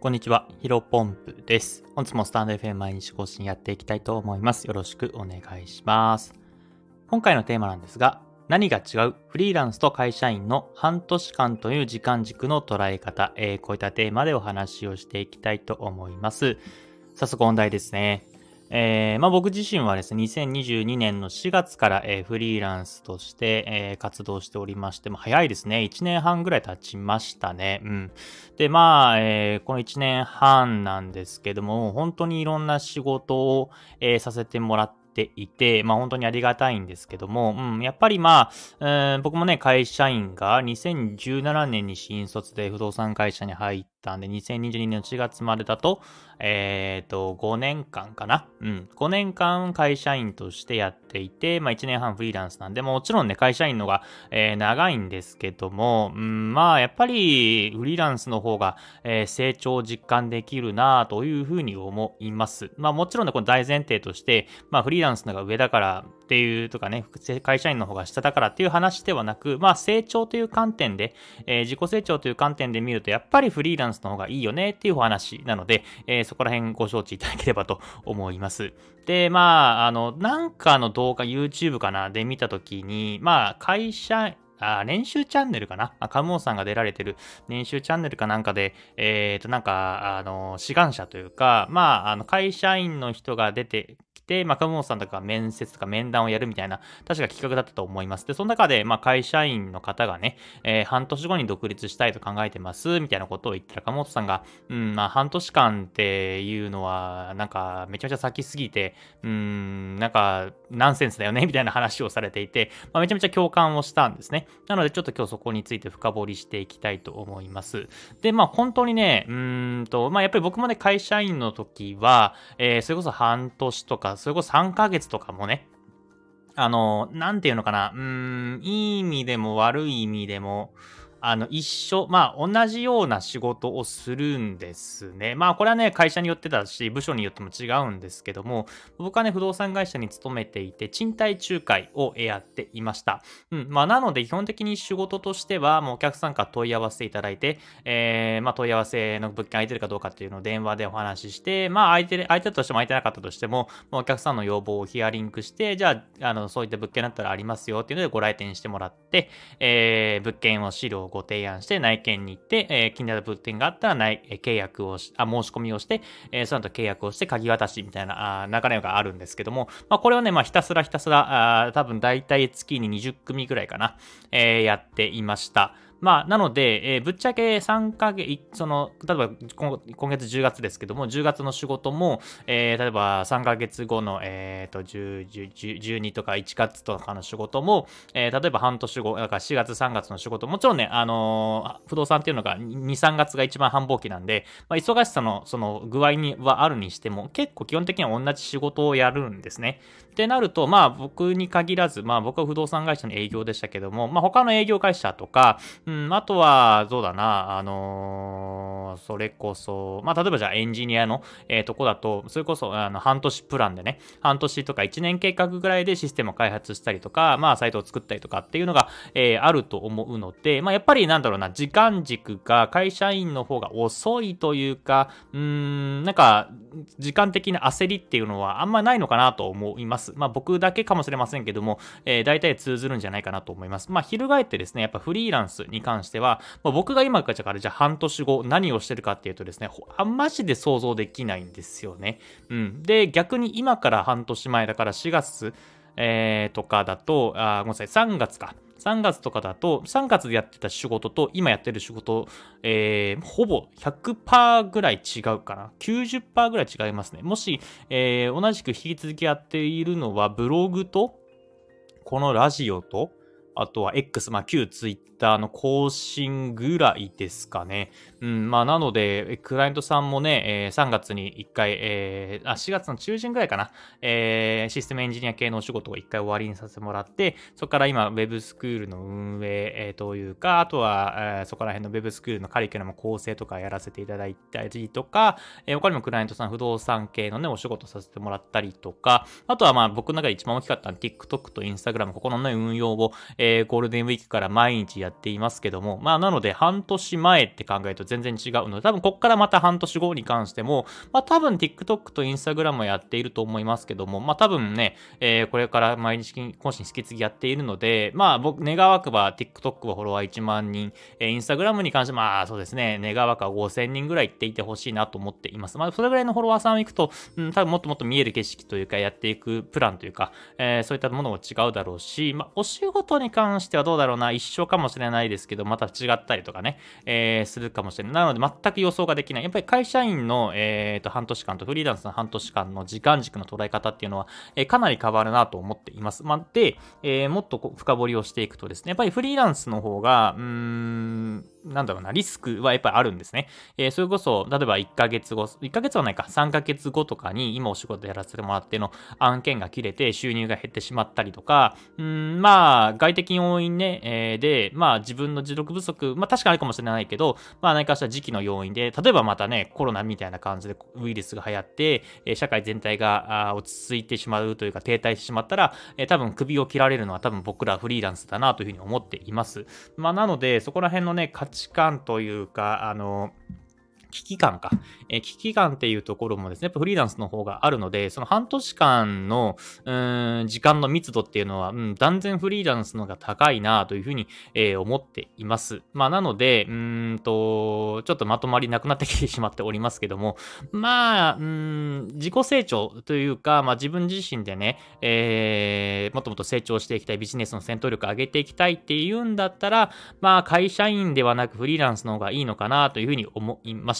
こんにちは、ヒロポンプです。本日もスタンド FM 毎日更新やっていきたいと思います。よろしくお願いします。今回のテーマなんですが、何が違う？フリーランスと会社員の半年間という時間軸の捉え方、えー、こういったテーマでお話をしていきたいと思います。早速本題ですね。えー、まあ、僕自身はですね、2022年の4月から、えー、フリーランスとして、えー、活動しておりまして、も早いですね。1年半ぐらい経ちましたね。うん。で、まあ、えこの1年半なんですけども、本当にいろんな仕事を、えさせてもらっていて、まあ本当にありがたいんですけども、うん、やっぱりまあ、僕もね、会社員が2017年に新卒で不動産会社に入ったんで、2022年の4月までだと、えっ、ー、と、5年間かな。うん。5年間会社員としてやっていて、まあ1年半フリーランスなんで、もちろんね、会社員のが、えー、長いんですけども、うん、まあやっぱりフリーランスの方が、えー、成長を実感できるなというふうに思います。まあもちろんね、この大前提として、まあフリーランスのが上だからっていうとかね、会社員の方が下だからっていう話ではなく、まあ成長という観点で、えー、自己成長という観点で見ると、やっぱりフリーランスの方がいいよねっていうお話なので、えー、そこら辺ご承知いただければと思います。で、まあ、あの、なんかの動画、YouTube かなで見たときに、まあ、会社、あ、練習チャンネルかな？カモンさんが出られてる練習チャンネルかなんかで、えっ、ー、と、なんか、あの、志願者というか、まあ、あの、会社員の人が出て、まあ、鴨本さんとか面接とか面談をやるみたいな、確か企画だったと思います。で、その中で、まあ、会社員の方がね、えー、半年後に独立したいと考えてます、みたいなことを言ったら、鴨本さんが、うん、まあ、半年間っていうのは、なんか、めちゃめちゃ先すぎて、うん、なんか、ナンセンスだよね、みたいな話をされていて、まあ、めちゃめちゃ共感をしたんですね。なので、ちょっと今日そこについて深掘りしていきたいと思います。で、まあ、本当にね、うんと、まあ、やっぱり僕もね、会社員の時は、えー、それこそ半年とか、それこそ3ヶ月とかもね、あの、なんていうのかな、うーん、いい意味でも悪い意味でも、あの、一緒、まあ、同じような仕事をするんですね。まあ、これはね、会社によってだし、部署によっても違うんですけども、僕はね、不動産会社に勤めていて、賃貸仲介をやっていました。うん。まあ、なので、基本的に仕事としては、もうお客さんから問い合わせていただいて、えー、まあ、問い合わせの物件空いてるかどうかっていうのを電話でお話しして、まあ、空いてる、空いてたとしても空いてなかったとしても、もうお客さんの要望をヒアリングして、じゃあ、あの、そういった物件だったらありますよっていうのでご来店してもらって、えー、物件を資料をご提案して内見に行って、えー、気になる物件があったら内、え契約をし、あ、申し込みをして、えー、その後契約をして鍵渡しみたいなあ流れがあるんですけども、まあ、これはね、まあ、ひたすらひたすら、あ多分大体月に20組ぐらいかな、えー、やっていました。まあ、なので、えー、ぶっちゃけ3ヶ月、その、例えば今月10月ですけども、10月の仕事も、えー、例えば3ヶ月後の、えー、と、10、10、12とか1月とかの仕事も、えー、例えば半年後、だから4月、3月の仕事、もちろんね、あのー、不動産っていうのが2、3月が一番繁忙期なんで、まあ、忙しさのその具合にはあるにしても、結構基本的には同じ仕事をやるんですね。ってなると、まあ僕に限らず、まあ僕は不動産会社の営業でしたけども、まあ他の営業会社とか、うん、あとは、そうだな、あのー、それこそ、まあ例えばじゃあエンジニアの、えー、とこだと、それこそあの半年プランでね、半年とか1年計画ぐらいでシステムを開発したりとか、まあサイトを作ったりとかっていうのが、えー、あると思うので、まあやっぱりなんだろうな、時間軸が会社員の方が遅いというか、うーん、なんか、時間的な焦りっていうのはあんまないのかなと思います。。まあ僕だけかもしれませんけども、えー、大体通ずるんじゃないかなと思います。まあ翻ってですね、やっぱフリーランスに関しては、まあ、僕が今からじゃあ半年後何をしてるかっていうとですね、あんましで想像できないんですよね。うん。で、逆に今から半年前だから4月、えー、とかだと、あ、ごめんなさい、3月か。3月とかだと、3月でやってた仕事と今やってる仕事、えー、ほぼ100%ぐらい違うかな。90%ぐらい違いますね。もし、えー、同じく引き続きやっているのは、ブログと、このラジオと、あとは X、まあ旧 Twitter の更新ぐらいですかね。うん、まあなので、クライアントさんもね、えー、3月に1回、えー、あ、4月の中旬ぐらいかな、えー、システムエンジニア系のお仕事を1回終わりにさせてもらって、そこから今 Web スクールの運営、えー、というか、あとは、えー、そこら辺の Web スクールのカリキュラム構成とかやらせていただいたりとか、えー、他にもクライアントさん不動産系のね、お仕事させてもらったりとか、あとはまあ僕の中で一番大きかったのは TikTok と Instagram、ここのね、運用を、えー、ゴールデンウィークから毎日やっていますけども、まあなので半年前って考えると全然違うので、多分こっからまた半年後に関しても、まあ多分 TikTok と Instagram もやっていると思いますけども、まあ多分ね、えー、これから毎日更新引き継ぎやっているので、まあ僕、願わくば TikTok はフォロワー1万人、えー、Instagram に関してまあそうですね、願わくは5000人ぐらい行っていてほしいなと思っています。まあそれぐらいのフォロワーさんを行くと、うん、多分もっともっと見える景色というかやっていくプランというか、えー、そういったものも違うだろうし、まあお仕事に関してはどうだろうな、一緒かもしれないですけど、また違ったりとかね、えー、するかもしれない。なので全く予想ができない。やっぱり会社員の、えーと、半年間とフリーランスの半年間の時間軸の捉え方っていうのは、えー、かなり変わるなと思っています。まあ、で、えー、もっと深掘りをしていくとですね、やっぱりフリーランスの方が、うーん、なんだろうな、リスクはやっぱりあるんですね。えー、それこそ、例えば1ヶ月後、1ヶ月はないか、3ヶ月後とかに今お仕事やらせてもらっての案件が切れて収入が減ってしまったりとか、うん、まあ、外的要因ね、えー、で、まあ自分の持続不足、まあ確かあるかもしれないけど、まあ何かした時期の要因で、例えばまたね、コロナみたいな感じでウイルスが流行って、え、社会全体が落ち着いてしまうというか停滞してしまったら、え、多分首を切られるのは多分僕らフリーランスだなというふうに思っています。まあなので、そこら辺のね、価値観というか、あの、危機感か。えー、危機感っていうところもですね、やっぱフリーランスの方があるので、その半年間の、うん、時間の密度っていうのは、うん、断然フリーランスの方が高いなというふうに、えー、思っています。まあ、なので、うんと、ちょっとまとまりなくなってきてしまっておりますけども、まあ、うん、自己成長というか、まあ自分自身でね、えー、もっともっと成長していきたい、ビジネスの戦闘力上げていきたいっていうんだったら、まあ会社員ではなくフリーランスの方がいいのかなというふうに思いました。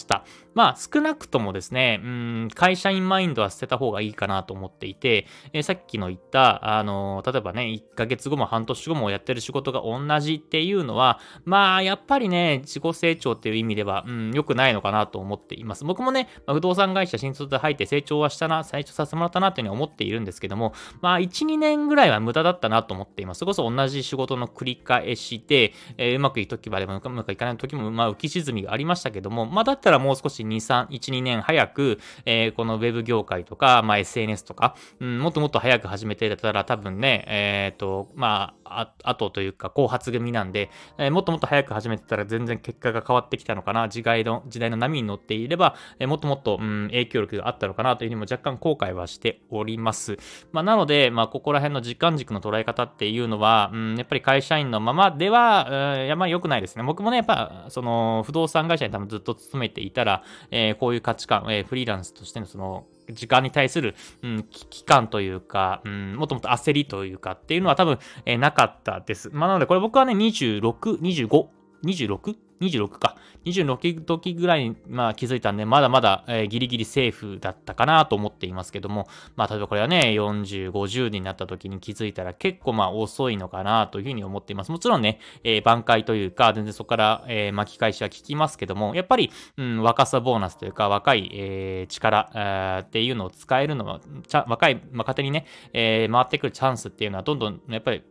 まあ、少なくともですね、うん、会社員マインドは捨てた方がいいかなと思っていて、えー、さっきの言った、あのー、例えばね、1ヶ月後も半年後もやってる仕事が同じっていうのは、まあ、やっぱりね、自己成長っていう意味では、うん、良くないのかなと思っています。僕もね、まあ、不動産会社新卒で入って成長はしたな、成長させてもらったなというふうに思っているんですけども、まあ、1、2年ぐらいは無駄だったなと思っています。それこそ同じ仕事の繰り返しで、えー、うまくいくときもあれば、うまくいかないときも、まあ、浮き沈みがありましたけども、まあ、だったらもう少し2、3、1、2年早く、えー、このウェブ業界とか、まあ、SNS とか、うん、もっともっと早く始めてたら多分ね、えっ、ー、と、まあ、あとというか、後発組なんで、えー、もっともっと早く始めてたら全然結果が変わってきたのかな、時代の、時代の波に乗っていれば、えー、もっともっと、うん、影響力があったのかなというふうにも若干後悔はしております。まあ、なので、まあ、ここら辺の時間軸の捉え方っていうのは、うん、やっぱり会社員のままでは、うん、やまあ良くないですね。僕もね、やっぱ、その、不動産会社に多分ずっと勤めていたら、えー、こういう価値観、えー、フリーランスとしてのその、時間に対する、うん、危機感というか、うん、もっともっと焦りというかっていうのは多分、えー、なかったです。まあ、なので、これ僕はね、26、25、26? 26か。26時ぐらいに、まあ、気づいたんで、まだまだ、えー、ギリギリセーフだったかなと思っていますけども、まあ、例えばこれはね、40、50になった時に気づいたら結構まあ遅いのかなというふうに思っています。もちろんね、えー、挽回というか、全然そこから、えー、巻き返しは効きますけども、やっぱり、うん、若さボーナスというか、若い、えー、力、えー、っていうのを使えるのは、若い若手にね、えー、回ってくるチャンスっていうのはどんどん、やっぱり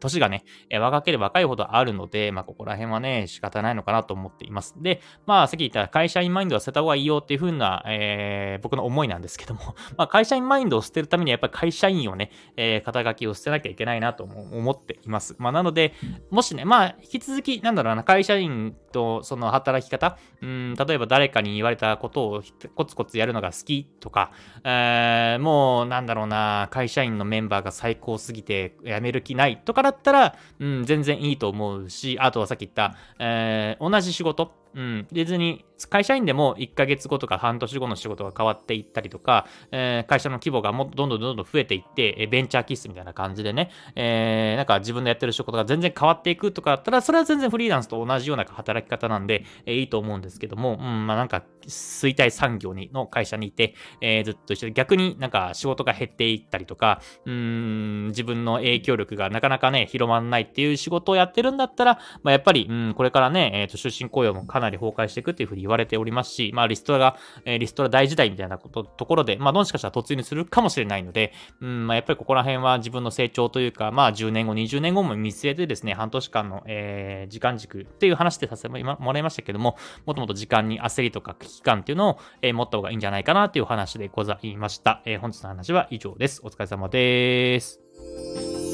年がね、え若ければ若いほどあるので、まあ、ここら辺はね、仕方ないのかなと思っています。で、まあ、さっき言った会社員マインドは捨てた方がいいよっていう風な、えー、僕の思いなんですけども、まあ、会社員マインドを捨てるためにはやっぱり会社員をね、えー、肩書きを捨てなきゃいけないなと思っています。まあ、なので、もしね、まあ、引き続き、なんだろうな、会社員とその働き方、うん、例えば誰かに言われたことをコツコツやるのが好きとか、えー、もう、なんだろうな、会社員のメンバーが最高すぎて辞める気ないとかだったら、うん、全然いいと思うし、あとはさっき言った、えー、同じ仕事、うん、別に会社員でも1ヶ月後とか半年後の仕事が変わっていったりとか、えー、会社の規模がもどんどんどんどん増えていって、ベンチャーキスみたいな感じでね、えー、なんか自分のやってる仕事が全然変わっていくとかだったら、それは全然フリーランスと同じような働き方なんで、えー、いいと思うんですけども、うん、まあなんか衰退産業にの会社にいて、えー、ずっと一緒で逆になんか仕事が減っていったりとか、うん、自分の影響力がなかなかね、広まらないっていう仕事をやってるんだったら、まあやっぱり、うん、これからね、えっ、ー、と、出身雇用もかなりなり崩壊していくっていうふうに言われておりますし、まあ、リストラが、え、リストラ大時代みたいなこと、ところで、まあ、もしかしたら突入するかもしれないので、うん、まあ、やっぱりここら辺は自分の成長というか、まあ、10年後、20年後も見据えてですね、半年間の、えー、時間軸っていう話でさせてもらいましたけども、もともと時間に焦りとか危機感っていうのを、えー、持った方がいいんじゃないかなっていう話でございました。えー、本日の話は以上です。お疲れ様です。